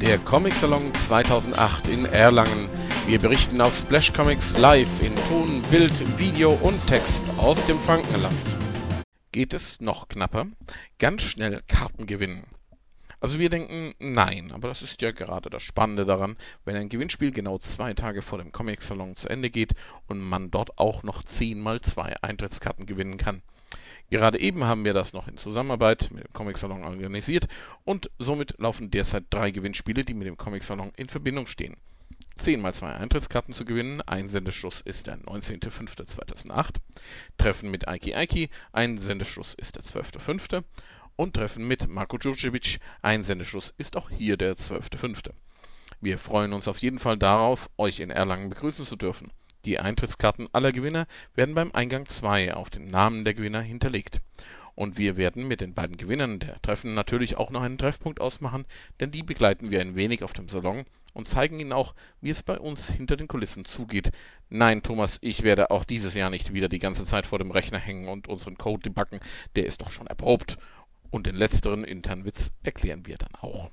Der Comic Salon 2008 in Erlangen. Wir berichten auf Splash Comics live in Ton, Bild, Video und Text aus dem Frankenland. Geht es noch knapper? Ganz schnell Karten gewinnen. Also wir denken, nein, aber das ist ja gerade das Spannende daran, wenn ein Gewinnspiel genau zwei Tage vor dem Comic Salon zu Ende geht und man dort auch noch 10 mal 2 Eintrittskarten gewinnen kann. Gerade eben haben wir das noch in Zusammenarbeit mit dem Comic Salon organisiert und somit laufen derzeit drei Gewinnspiele, die mit dem Comic Salon in Verbindung stehen. 10 mal 2 Eintrittskarten zu gewinnen. Einsendeschluss ist der 19.05.2008. Treffen mit Aiki Aiki. Einsendeschluss ist der 12.05. Und Treffen mit Marko Djurdjevic. Einsendeschluss ist auch hier der 12.05. Wir freuen uns auf jeden Fall darauf, euch in Erlangen begrüßen zu dürfen. Die Eintrittskarten aller Gewinner werden beim Eingang 2 auf den Namen der Gewinner hinterlegt. Und wir werden mit den beiden Gewinnern der Treffen natürlich auch noch einen Treffpunkt ausmachen, denn die begleiten wir ein wenig auf dem Salon und zeigen ihnen auch, wie es bei uns hinter den Kulissen zugeht. Nein, Thomas, ich werde auch dieses Jahr nicht wieder die ganze Zeit vor dem Rechner hängen und unseren Code debuggen, der ist doch schon erprobt. Und den letzteren internen Witz erklären wir dann auch.